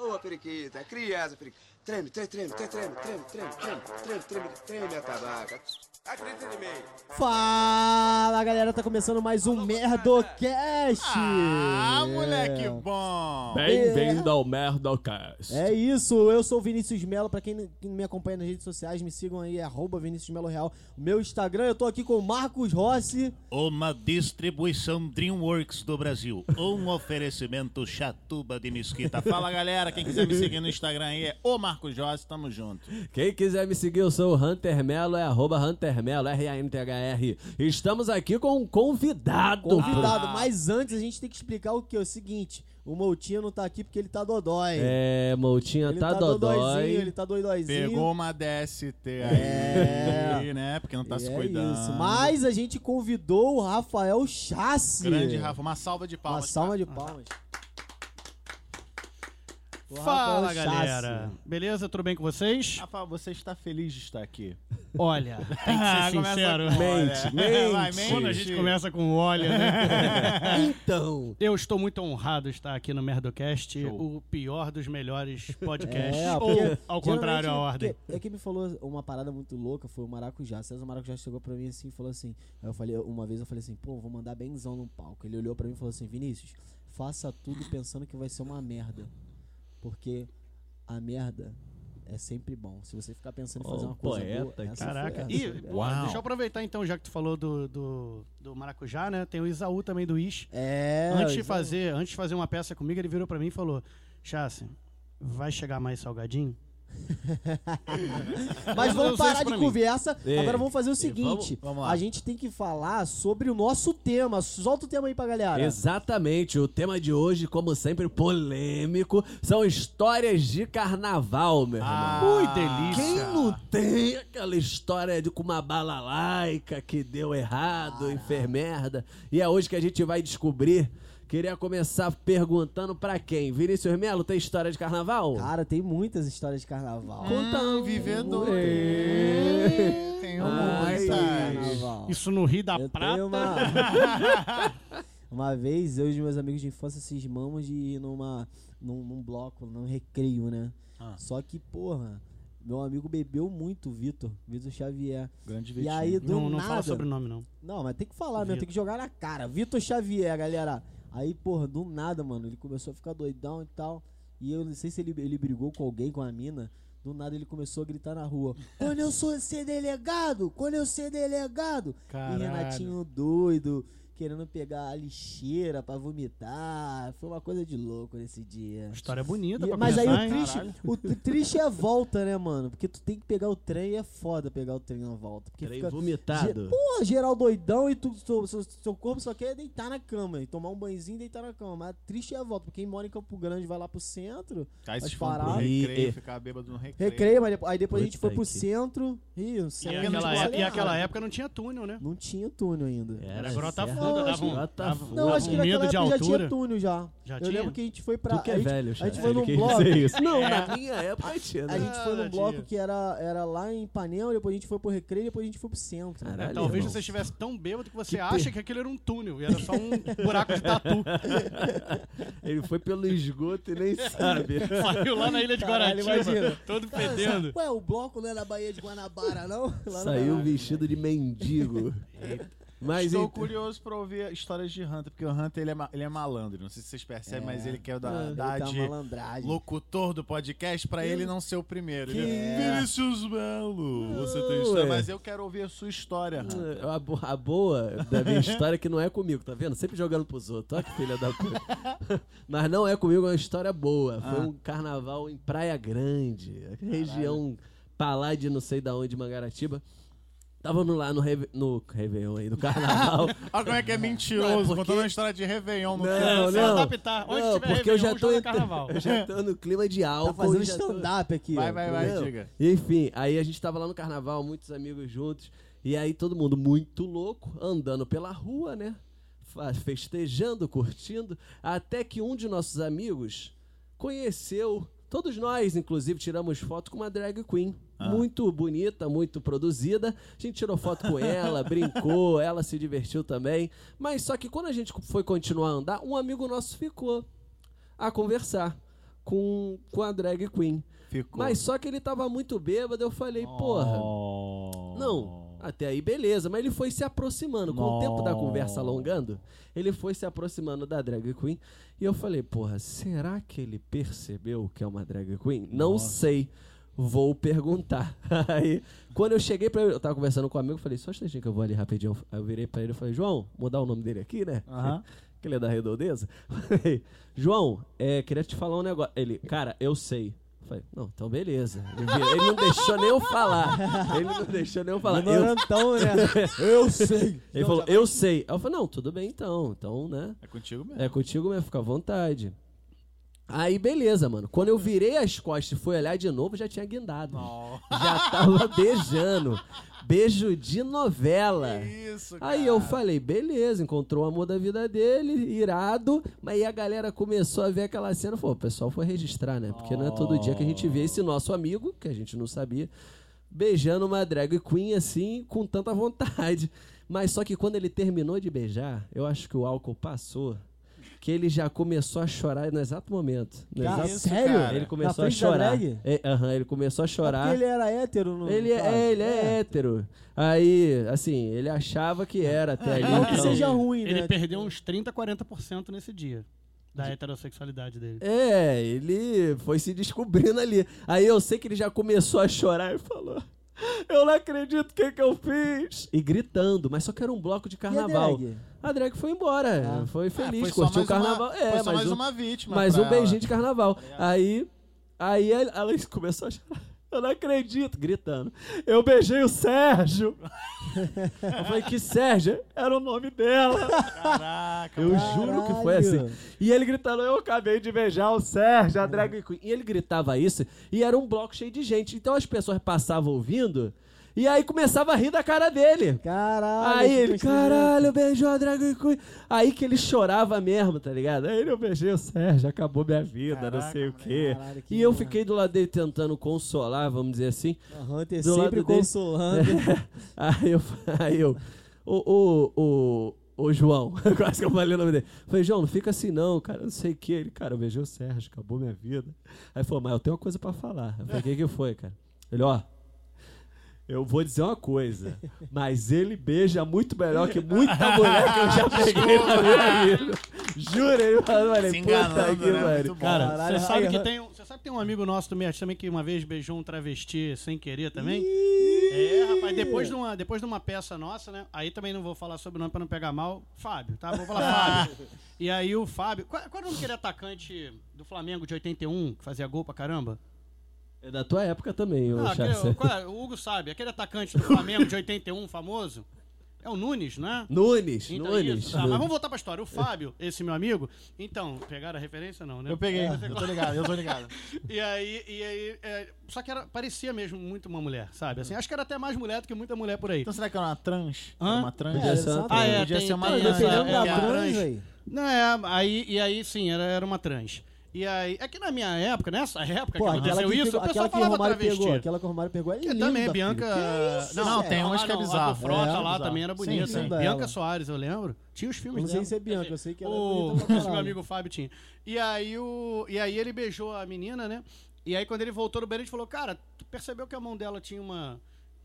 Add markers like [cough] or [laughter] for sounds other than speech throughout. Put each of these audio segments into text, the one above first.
Boa, periquita. Criança, periquita. Treme, treme, treme, treme, treme, treme, treme, treme, treme, treme, treme a tabaca. Acredita em mim. Fala galera, tá começando mais um Merdocast! Ah, moleque bom! Bem-vindo ao Merdocast. É isso, eu sou o Vinícius Melo, pra quem não me acompanha nas redes sociais, me sigam aí, arroba Vinícius Melo Real. O meu Instagram, eu tô aqui com o Marcos Rossi. Uma distribuição DreamWorks do Brasil. Um [laughs] oferecimento Chatuba de Mesquita. Fala galera, quem quiser me seguir no Instagram aí é o Marcos Rossi, tamo junto. Quem quiser me seguir, eu sou o Hunter Melo, é arroba Hunter Melo, R-A-N-T-H-R. Estamos aqui com um convidado. Convidado, mas antes a gente tem que explicar o que? O seguinte, o Moutinho não tá aqui porque ele tá dodói. É, Moutinha ele tá, tá dodói. dodóizinho, ele tá doidóizinho. Pegou uma DST É. aí, né? Porque não tá E se é cuidando. isso. Mas a gente convidou o Rafael Chassi. Grande Rafa, uma salva de Uma palmas. salva de palmas. O Fala Rafael galera, Chassi. beleza? Tudo bem com vocês? Rafa, você está feliz de estar aqui? Olha, [laughs] tem que ser sincero. com- Mente, Olha. mente. [laughs] Vai, mente. Quando a gente começa com olha, né? [laughs] Então, Eu estou muito honrado de estar aqui no Merdocast, Show. o pior dos melhores podcasts. É, ou, ao contrário, a geralmente, ordem. porque- É que me falou uma parada muito louca, foi o Maracujá. César Maracujá chegou pra mim assim e falou assim. Aí eu falei, uma vez eu falei assim, pô, vou mandar benzão no palco. Ele olhou pra mim e falou assim, Vinícius, faça tudo pensando que vai ser uma merda. Porque a merda é sempre bom. Se você ficar pensando em fazer Ó, uma coisa poeta boa, essa Caraca. foi- E, essa Uau. deixa eu aproveitar então, já que tu falou do, do, do Maracujá, né? Tem o Isaú também do Is. É. antes, de fazer, antes de fazer uma peça comigo, ele virou pra mim e falou: Chassi, vai chegar mais salgadinho? [laughs] Mas Vamos parar de mim. conversa. Agora vamos fazer o seguinte: vamos- vamos lá. a gente tem que falar sobre o nosso tema. Solta o tema aí pra galera. exatamente, o tema de hoje, como sempre, polêmico, são histórias de carnaval, meu irmão. Ah, Ui, delícia. Quem não tem aquela história de com uma balalaica que deu errado e fez merda? E é hoje que a gente vai descobrir. Queria começar perguntando pra quem? Vinícius Melo, tem história de carnaval? Cara, tem muitas histórias de carnaval. Conta um. vivedor. É. Tem Ai. Muitas carnaval. Isso no Rio da Eu Prata. tenho uma... [laughs] uma vez, eu e os meus amigos de infância cismamos de ir numa, num, num bloco, num recreio, né? Ah. Só que, porra, meu amigo bebeu muito, Vitor, Vitor Xavier. Grande E Vitinho. aí, do Não, não nada... fala sobre o nome, não. Não, mas tem que falar Vitor. tem que jogar na cara. Vitor Xavier, galera. Aí, porra, do nada, mano, ele começou a ficar doidão e tal. E eu não sei se ele, ele brigou com alguém, com a mina. Do nada ele começou a gritar na rua: [laughs] Quando eu sou ser delegado! Quando eu ser delegado! Caralho. E Renatinho doido, querendo pegar a lixeira pra vomitar. Foi uma coisa de louco nesse dia. História bonita E- pra mas aí começar, o hein? triste, o tri- triste é a volta, né, mano? Porque tu tem que pegar o trem e é foda pegar o trem na volta. Porque Trem fica vomitado. Ge- Pô, geral doidão e tu, seu, seu, seu corpo só quer deitar na cama e tomar um banhozinho e deitar na cama. Mas triste é a volta, porque quem mora em Campo Grande vai lá pro centro, Aí Mas se parar- recreio, E- ficar bêbado no recreio. recreio, mas aí depois a gente Puta foi pro que- centro e o E centro aquela, época, e aquela época não tinha túnel, né? Não tinha túnel ainda. Era tá certo. Tá Não, acho que naquela medo de época já tinha altura. túnel já. Já eu tinha? lembro que a gente foi pra. Tu que a é gente, velho, a gente foi num bloco. Não, É. na minha época [laughs] tinha, né? A gente foi Ah, num bloco tinha. que era, era lá em Ipanema, depois a gente foi pro recreio, depois a gente foi pro centro. Caralho. Talvez irmão. você estivesse tão bêbado que você Que acha per- que aquilo era um túnel e era só um buraco de tatu. [laughs] Ele foi pelo esgoto e nem sabe. [laughs] Saiu lá na ilha de Guaratiba, todo fedendo. Ué, o bloco não é na Bahia de Guanabara, não? Lá Saiu vestido de mendigo. Mas Estou então- curioso pra ouvir histórias de Hunter, porque o Hunter ele é, ele é malandro. Não sei se vocês percebem, mas ele quer Ah, dar, ele dar uma de malandragem. locutor do podcast pra ele não ser o primeiro. Ele É. é Vinícius Melo, você tem história. Ué. Mas eu quero ouvir a sua história, Hunter. A, bo- a boa da minha história é que não é comigo, tá vendo? Sempre jogando pros outros. Olha que filha da puta. [laughs] Mas não é comigo, é uma história boa. Foi Ah. um carnaval em Praia Grande, região pra lá de não sei da onde, Mangaratiba. Tava no- lá no, Reve- no Réveillon aí, no carnaval. [laughs] Olha como é que é Não, é mentiroso, porque- contando uma história de Réveillon no Não. Só não. adaptar. Onde Não, tiver porque eu já Réveillon, tô, ent- carnaval. eu já tô no clima de álcool. Tá fazendo já tô- stand-up aqui. Vai, vai, vai, Entendeu? diga. Enfim, aí a gente tava lá no carnaval, muitos amigos juntos, e aí todo mundo muito louco, andando pela rua, né? Festejando, curtindo, até que um de nossos amigos conheceu. Todos nós, inclusive, tiramos foto com uma drag queen. Muito bonita, muito produzida. A gente tirou foto com ela, [laughs] brincou, ela se divertiu também. Mas só que quando a gente foi continuar a andar, um amigo nosso ficou a conversar com, com a drag queen. Ficou. Mas só que ele tava muito bêbado, eu falei, porra. Oh. Não, até aí beleza, mas ele foi se aproximando. Com o tempo da conversa alongando, ele foi se aproximando da drag queen. E eu falei, porra, será que ele percebeu que é uma drag queen? Não sei. Vou perguntar. [laughs] Aí, quando eu cheguei pra ele, eu tava conversando com um amigo, eu falei, só um instantinho que eu vou ali rapidinho. Aí eu virei pra ele e falei, João, mudar o nome dele aqui, né? [laughs] Que ele é da redondeza. [laughs] Falei, João, é, queria te falar um negócio. Ele, cara, eu sei. Falei, não, então beleza. Ele, não deixou nem eu falar. Ele não deixou nem eu falar. Eu, Ignorantão, né? Eu sei. ele falou, eu sei. Aí eu falei, não, tudo bem então. Então, né? É contigo mesmo. É contigo mesmo, fica à vontade. Aí, beleza, mano. Quando eu virei as costas e fui olhar de novo, já tinha guindado. Já tava beijando. Beijo de novela. Isso, Aí eu falei, beleza, encontrou o amor da vida dele, irado. Mas aí a galera começou a ver aquela cena. Falou, o pessoal foi registrar, né? Porque não é todo dia que a gente vê esse nosso amigo, que a gente não sabia, beijando uma drag queen assim, com tanta vontade. Mas só que quando ele terminou de beijar, eu acho que o álcool passou. Que ele já começou a chorar no exato momento. No Cara, exato- sério? cara. Ele começou a da chorar. É, aham, ele começou a É chorar. porque ele era hétero no Ele, caso. é, ele é, hétero. Aí, assim, ele achava que era até ali. Não que então- seja ruim, Ele né? perdeu uns 30, 40% nesse dia. Da heterossexualidade dele. É, ele foi se descobrindo ali. Aí eu sei que ele já começou a chorar e falou: Eu não acredito o que, que eu fiz. E gritando, mas só que era um bloco de E a carnaval. drag? A drag foi embora, Ah. foi É, feliz, foi só curtiu o mais uma- carnaval. é, foi só mais um, uma vítima. mais um beijinho ela. de carnaval. Aí, aí ela, ela [laughs] começou a chorar. Eu não acredito, gritando. Eu beijei o Sérgio. [laughs] eu falei que Sérgio era o nome dela. Caraca. Eu juro que foi Caralho. assim. E ele gritando, eu acabei de beijar o Sérgio, a drag queen. E ele gritava isso, e era um bloco cheio de gente. Então as pessoas passavam ouvindo, e aí começava a rir da cara dele. Caralho. Aí ele, caralho, beijou a drag queen. Aí que ele chorava mesmo, tá ligado? Aí eu beijei o Sérgio, acabou minha vida, não sei o quê. Caralho, E eu fiquei do lado dele tentando consolar, vamos dizer assim. A Hunter Do lado sempre dele. consolando. [laughs] Aí eu, [laughs] aí eu, o, o, o, o João, [laughs] quase que eu falei o nome dele. Falei, João, não fica assim não, cara, não sei o que. Ele, cara, eu beijei o Sérgio, acabou minha vida. Aí falou, mas eu tenho uma coisa pra falar. Eu falei, o que que foi, cara? Ele, ó, eu vou dizer uma coisa, mas ele beija muito melhor que muita mulher que eu já peguei na minha vida. Juro, ele falou, eu Se puta enganando, que né? Muito bom. Cara, Caralho, você sabe que tem, um- você sabe que tem um amigo nosso também, também que uma vez beijou um travesti sem querer também? É, rapaz, depois de, uma, depois de uma peça nossa, né? Aí também não vou falar sobre o nome pra não pegar mal. Fábio, tá? Vou falar Fábio. [laughs] E aí o Fábio. Qual, qual era o nome daquele atacante do Flamengo de 81, que fazia gol pra caramba? É da tua época também, Ah, Charles. aquele- [laughs] qual é? o Hugo sabe, aquele atacante do Flamengo de 81, famoso. É o Nunes, né? Nunes, Então, Nunes. isso. Tá, mas vamos voltar pra história. O [laughs] Fábio, esse meu amigo, então, pegaram a referência não, né? Eu peguei, eu tô ligado, eu tô ligado. [laughs] E aí, e aí é, só que era, parecia mesmo muito uma mulher, sabe? Assim, acho que era até mais mulher do que muita mulher por aí. Então será que era uma trans? Hã? Era uma trans? Podia ser uma Ah, é, Podia tem- ser uma tem- trans. Dependendo é, da é, trans, trans. velho. Não, é, aí, e aí sim, era, era uma trans. E aí, é que na minha época, nessa época Pô, que aconteceu isso, pegou- o pessoal falava travesti. pegou, aquela que o Romário pegou é linda, também, filho. Bianca. Isso, não, Não, tem umas ah, que é A bizarro. do Frota É, lá bizarro. também era Sim, bonita. sim. Bianca Dela. Soares, eu lembro. Tinha os filmes não sei se é Bianca, eu sei que ela é o, esse [laughs] meu amigo Fábio tinha. E aí, o, e aí ele beijou a menina, né? E aí quando ele voltou no banheiro, a gente falou, cara, tu percebeu que a mão dela tinha uma,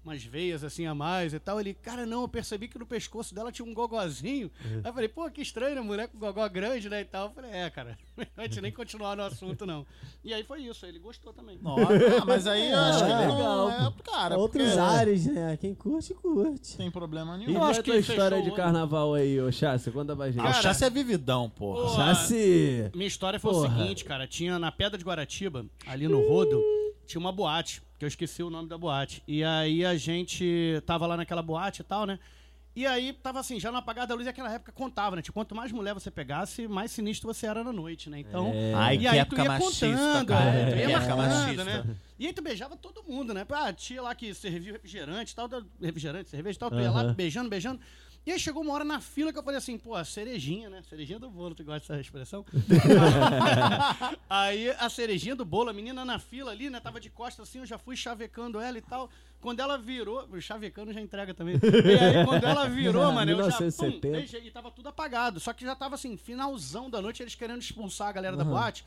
umas veias assim a mais e tal? Ele, cara, não, eu percebi que no pescoço dela tinha um gogozinho. Aí eu falei, pô, que estranho, né? Mulher com gogó grande, né? E tal. Eu falei, é, cara, [laughs] a gente nem continuar no assunto, não. E aí foi isso, ele gostou também. Nossa, ah, mas aí eu acho que É, não legal, é, cara, Outros porque ares, né? Quem curte, curte. não tem problema E nenhum. Eu qual é acho a que tua fechou história de o- carnaval aí, ô Chassi? Conta pra gente. Ah, o Cara, Chassi é vividão, porra. Pô, Chassi! Minha história foi Porra. o seguinte, cara. Tinha na Pedra de Guaratiba, ali no Rodo, tinha uma boate, que eu esqueci o nome da boate. E aí a gente tava lá naquela boate e tal, né? E aí tava assim, já no apagar da luz, e naquela época contava, né? Tipo, quanto mais mulher você pegasse, mais sinistro você era na noite, né? Então. Ai, e que aí época tu ia machista, contando, cara. é, tu ia marcando, machista. né? E aí tu beijava todo mundo, né? Ah, tia lá que servia refrigerante e tal, refrigerante, cerveja e tal, tu ia lá beijando, beijando. E aí chegou uma hora na fila que eu falei assim, pô, a cerejinha, né? Cerejinha do bolo, tu gosta dessa expressão? [laughs] aí a cerejinha do bolo, a menina na fila ali, né? Tava de costas assim, eu já fui chavecando ela e tal. Quando ela virou, o chavecando já entrega também. E aí quando ela virou, [laughs] mano, eu já pum, 1970. beijei e tava tudo apagado. Só que já tava assim, finalzão da noite, eles querendo expulsar a galera da boate.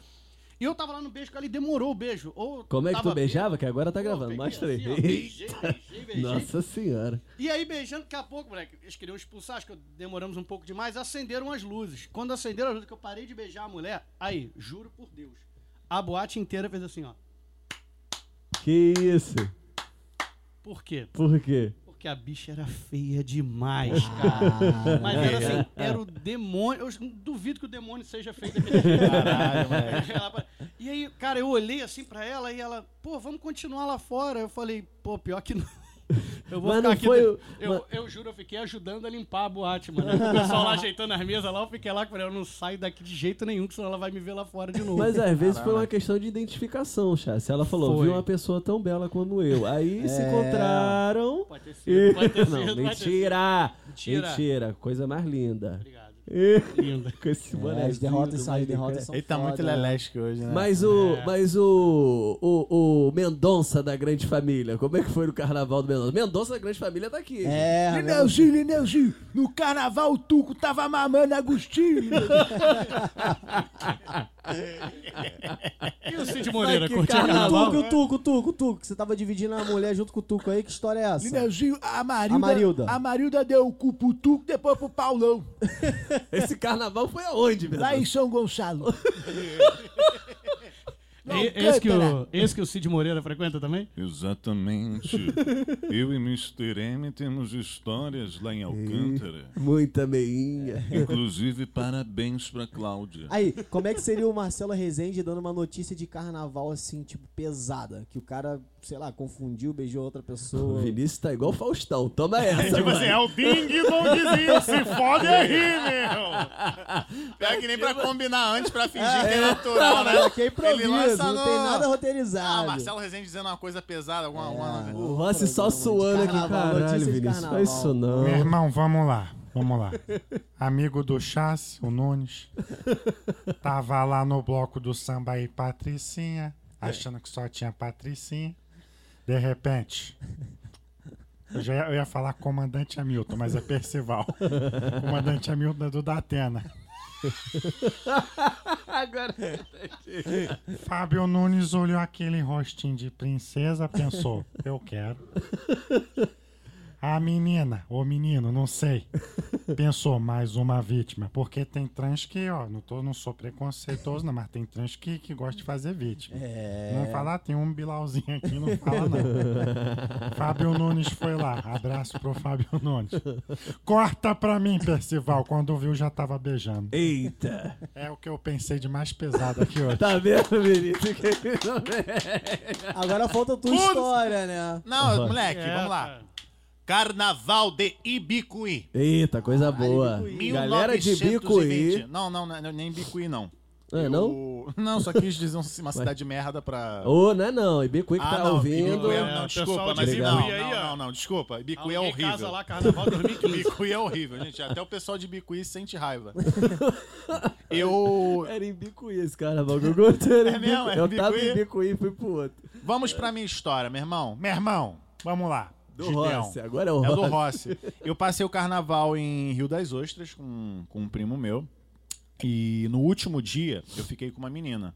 E eu tava lá no beijo com ela e demorou o beijo. Ou Como é que tu beijava? Que agora tá gravando. peguei Mostra aí. assim, ó, beijei, beijei, beijei. [laughs] Nossa senhora. E aí, beijando, daqui a pouco, moleque, eles queriam expulsar, acho que demoramos um pouco demais, acenderam as luzes. Quando acenderam as luzes, que eu parei de beijar a mulher, aí, juro por Deus, a boate inteira fez assim, ó. Que isso? Por quê? Por quê? Porque a bicha era feia demais, cara. Mas era assim, É. era o demônio. Eu duvido que o demônio seja feio daquele [laughs] jeito. Caralho, E aí, cara, eu olhei assim pra ela e ela, pô, vamos continuar lá fora. Eu falei, pô, pior que não. Eu vou Mas ficar aqui. foi eu, mas- eu juro, eu fiquei ajudando a limpar a boate, mano. O pessoal lá ajeitando as mesas lá, eu fiquei lá, falei, eu não saio daqui de jeito nenhum, que senão ela vai me ver lá fora de novo. Mas às vezes foi uma questão de identificação, chá. Se ela falou, Foi. viu uma pessoa tão bela como eu. Aí [laughs] se É. encontraram. Pode ter sido, pode ter [laughs] sido. Não, pode ter sido. mentira. Mentira. Mentira. Coisa mais linda. Obrigado. E- [laughs] Linda. Com esse É, boné. as derrotas saem, derrotas são Ele tá muito né? lelesque hoje, né? Mas o, É. mas o, o, o Mendonça da Grande Família, como é que foi no carnaval do Mendonça? Mendonça da Grande Família tá aqui. É, Lineuzinho, Lineuzinho, no carnaval o Tuco tava mamando Agostinho. [laughs] E o Cid Moreira, curtiu o carnaval. Tuco, Tuco, Tuco, Tuco, você tava dividindo a mulher junto com o Tuco aí, que história é essa? Lineuzinho, a Marilda, A Marilda. a Marilda deu o cu pro Tuco, depois pro Paulão, [laughs] Esse carnaval foi aonde, Mendonça? lá em São Gonçalo. [laughs] Não, E- Esse que, o, esse que o Cid Moreira frequenta também? Exatamente. [laughs] Eu e Mr. M temos histórias lá em Alcântara. Muita meinha. Inclusive, parabéns pra Cláudia. Aí, como é que seria o Marcelo Rezende dando uma notícia de carnaval assim, tipo, pesada? Que o cara, sei lá, confundiu, beijou outra O pessoa. Vinícius tá igual o Faustão. Toma [laughs] essa, Tipo assim, é o Ding Dongzinho, se fode aí, meu! Pior que nem pra combinar antes, pra fingir que é natural, né? Aqui é improviso, Não no- tem nada Ah, roteirizado. Marcelo Rezende dizendo uma coisa pesada, alguma... alguma- O Rossi só suando aqui, caralho, Vinícius. carnaval. Faz isso não. Meu irmão, vamos lá, vamos lá. [laughs] Amigo do Chassi, o Nunes, tava lá no bloco do samba aí, Patricinha, achando que só tinha Patricinha. De repente, eu, já ia, eu ia falar comandante Hamilton, mas é Percival. [laughs] comandante Hamilton é do Datena. [laughs] Agora. Fábio Nunes olhou aquele rostinho de princesa, pensou, eu quero. A menina, ou menino, não sei, [laughs] pensou, mais uma vítima. Porque tem trans que, ó, não, tô, não sou preconceituoso, não, mas tem trans que, que gosta de fazer vítima. É. Não falar, tem um bilauzinho aqui, não fala não. [laughs] Fábio Nunes foi lá, abraço pro Fábio Nunes. Corta pra mim, Percival, quando viu já tava beijando. Eita. É o que eu pensei de mais pesado aqui hoje. Tá vendo, Vinícius? Agora falta a tua história, né? Não, moleque, É, vamos lá. Carnaval de Ibicuí. Eita, coisa boa. Ibicuí. Galera de 1920. Bicuí. Não, não, não, nem Bicuí, não. É, não? Eu- Não, só quis dizer uma cidade de merda pra... Ô, não é não. E Bicuí que Ah, tá não, ouvindo. Ibicuí é- não, desculpa, mas de não, Ibicuí aí, não, ó. não, não, desculpa. Ibicuí é horrível. casa lá, carnaval 2015. Bicuí é horrível, gente. Até o pessoal de Bicuí sente raiva. [laughs] Eu. Era em Bicuí esse carnaval que eu era em É mesmo? Bicuí. É Eu tava em Bicuí e fui pro outro. Vamos pra minha história, meu irmão. Meu irmão, vamos lá. Do Gideão. Rossi. Agora é o É o do Rossi. Rossi. Eu passei o carnaval em Rio das Ostras com, com um primo meu. E no último dia eu fiquei com uma menina.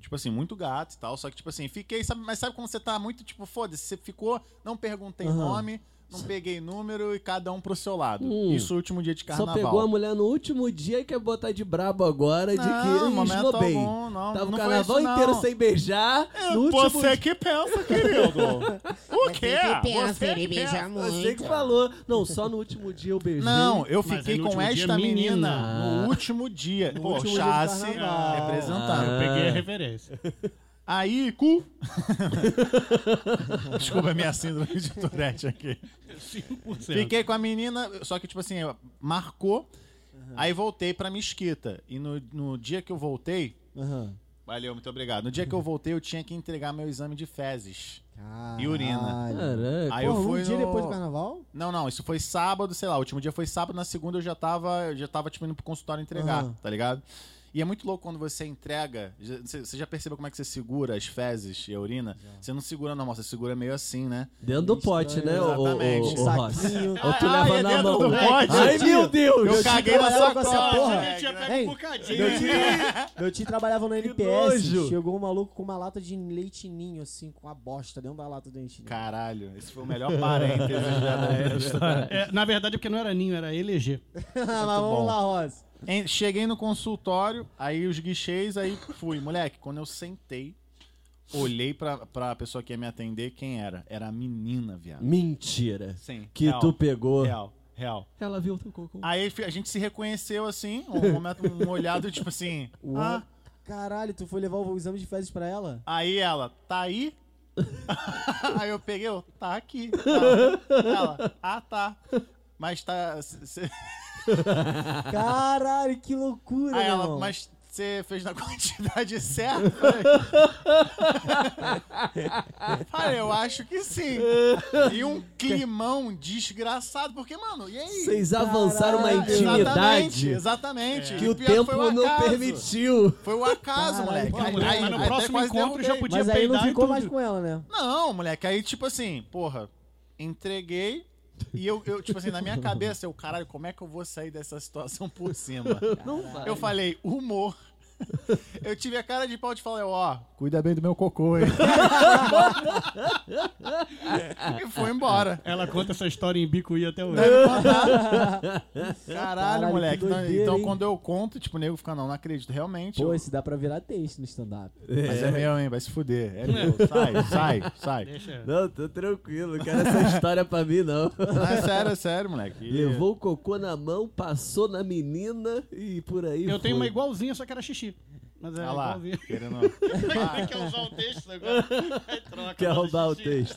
Tipo assim, muito gato e tal. Só que, tipo assim, fiquei, sabe, mas sabe quando você tá muito, tipo, foda-se, você ficou, não perguntei Aham. nome, não peguei número e cada um pro seu lado. Hum. Isso no último dia de Só carnaval. pegou a mulher no último dia e quer botar de brabo agora de Não, que momento esnobei. algum, não, Tava não o foi carnaval isso, não. inteiro sem beijar. no último Você que pensa, querido. [laughs] o quê? pensa, Você ele que beija pensa. muito. Você que falou. Não, só no último dia eu beijei. Não, eu Mas fiquei com dia, esta menina, menina. no último dia. No Pô, último dia chassi carnaval. representando. Eu peguei a referência. Aí, cu. [laughs] Desculpa a minha síndrome de Tourette aqui. 5%. Fiquei com a menina, só que, tipo assim, marcou. Aí voltei pra Mesquita. E no, no dia que eu voltei. Aham. Valeu, muito obrigado. No dia que eu voltei, eu tinha que entregar meu exame de fezes. Caralho. E urina. Caraca. Aí Porra, eu fui um dia no- depois do carnaval? Não, não, isso foi sábado, sei lá, o último dia foi sábado, na segunda eu já tava, eu já tava tipo indo pro consultório entregar, Aham. tá ligado? E é muito louco quando você entrega. já- Você já percebeu como é que você segura as fezes e a urina? Você não segura normal, você segura meio assim, né? Dentro do pote, né, o, o, Exatamente. o, o? Saquinho. [laughs] Ou tu Ah, leva é na dentro mão. do pote? Ai, meu Deus! Eu caguei na sua com essa cola, porra. moleque, Tinha né? pego um bocadinho. Meu tio, [laughs] meu tio trabalhava no NPS. Chegou um maluco com uma lata de leite ninho, assim, com a bosta dentro da lata do leite ninho. Caralho, esse foi o melhor parênteses já da [laughs] história. É, na verdade, porque não era ninho, era eleger. Mas vamos bom. lá, Rosa. Em- Cheguei no consultório, aí os guichês, aí fui. Moleque, quando eu sentei, olhei pra, pra pessoa que ia me atender, quem era? Era a menina, viado. Mentira. Sim. Que real, tu pegou. Real, real. Ela viu o teu cocô. Aí a gente se reconheceu assim, um momento, um olhado, tipo assim. Ah, Caralho, tu foi levar o exame de fezes pra ela? aí ela, tá aí? [laughs] aí eu peguei, eu, tá aqui. Ela, ela, ah, tá. Mas tá. Caralho, que loucura, Aí ela, irmão. mas você fez na [laughs] quantidade certa? Falei, eu acho que sim. E um [laughs] climão desgraçado, porque, mano, e aí? Vocês avançaram uma Caralho. Exatamente, intimidade exatamente. que o pior tempo foi o não acaso. permitiu. Foi o acaso, Caralho, moleque. Aí- aí- mas no até próximo quase encontro já derrubei. podia Mas aí não e ficou tudo. mais com ela, né? Não, moleque, aí tipo assim, porra, entreguei e eu, eu, tipo assim, na minha cabeça, eu, caralho, como é que eu vou sair dessa situação por cima? Não vai. Eu falei, humor. Eu tive a cara de pau de falar, ó, cuida bem do meu cocô, hein? [laughs] e foi embora. Ela conta essa história em Bicuí até hoje. [laughs] Caralho, Caralho, moleque. que Então- doideira, então, hein? quando eu conto, tipo, o nego fica, não, não acredito, realmente. Pô, eu- esse dá pra virar texto no stand-up. Mas é meu, hein? Vai se fuder. É meu. [laughs] Sai, sai, sai. Deixa. Não, tô tranquilo, não quero essa história pra mim, não. Não, é sério, é sério, moleque. E- Levou o cocô na mão, passou na menina e por aí Eu tenho foi. uma igualzinha, só que era xixi. Mas é Ah lá, querendo... [laughs] Quer usar o texto agora? [laughs] Troca, Quer roubar o texto.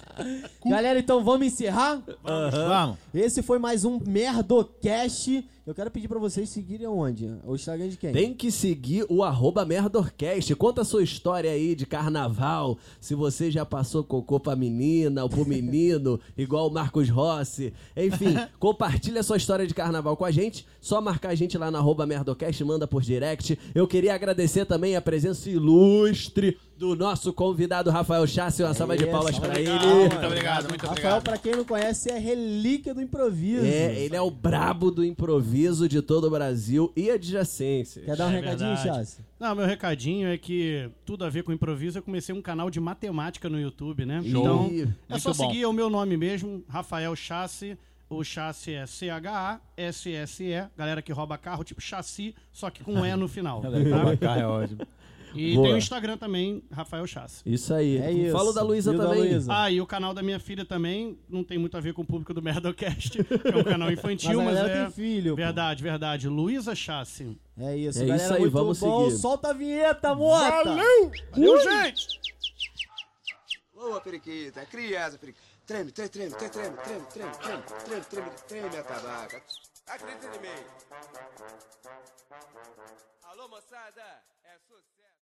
Galera, então vamos encerrar? Vamos. Esse foi mais um Merdocast. Eu quero pedir pra vocês seguirem onde? O Instagram de quem? Tem que seguir o arroba Merdorcast. Conta a sua história aí de carnaval. Se você já passou cocô pra menina ou pro [laughs] menino, igual o Marcos Rossi. Enfim, [laughs] compartilha a sua história de carnaval com a gente. Só marcar a gente lá no arroba Merdocast, manda por direct. Eu queria agradecer também a presença ilustre do nosso convidado Rafael Chassi. Uma salva de palmas pra obrigado, ele. Muito obrigado, muito Rafael, obrigado. pra quem não conhece, é relíquia do improviso. É, ele é o brabo do improviso de todo o Brasil e adjacência. Quer dar um É recadinho. Chassi? Não, meu recadinho é que tudo a ver com improviso. Eu comecei um canal de matemática no YouTube, né? Ih, Então, é muito só bom. seguir o meu nome mesmo, Rafael Chassi. O chassi é C-H-A-S-S-E. Galera que rouba carro, tipo chassi, só que com E no final. [laughs] tá? é ótimo. E Boa. tem o Instagram também, Rafael Chassi. Isso aí. É isso. Fala da Luísa E o da também. Luísa? Ah, e o canal da minha filha também não tem muito a ver com o público do Merdocast, [laughs] que é um canal infantil, Mas a galera é. tem filho. pô. Verdade, verdade. Luísa Chassi. É isso, É galera. isso aí, muito vamos bom. seguir. Solta a vinheta, mota! Valeu, gente! Boa, periquita. Cria essa, periquita. Treme, treme, treme, treme, treme, treme, treme, treme, treme, treme, treme a tabaca. Acredita em mim. Alô, moçada.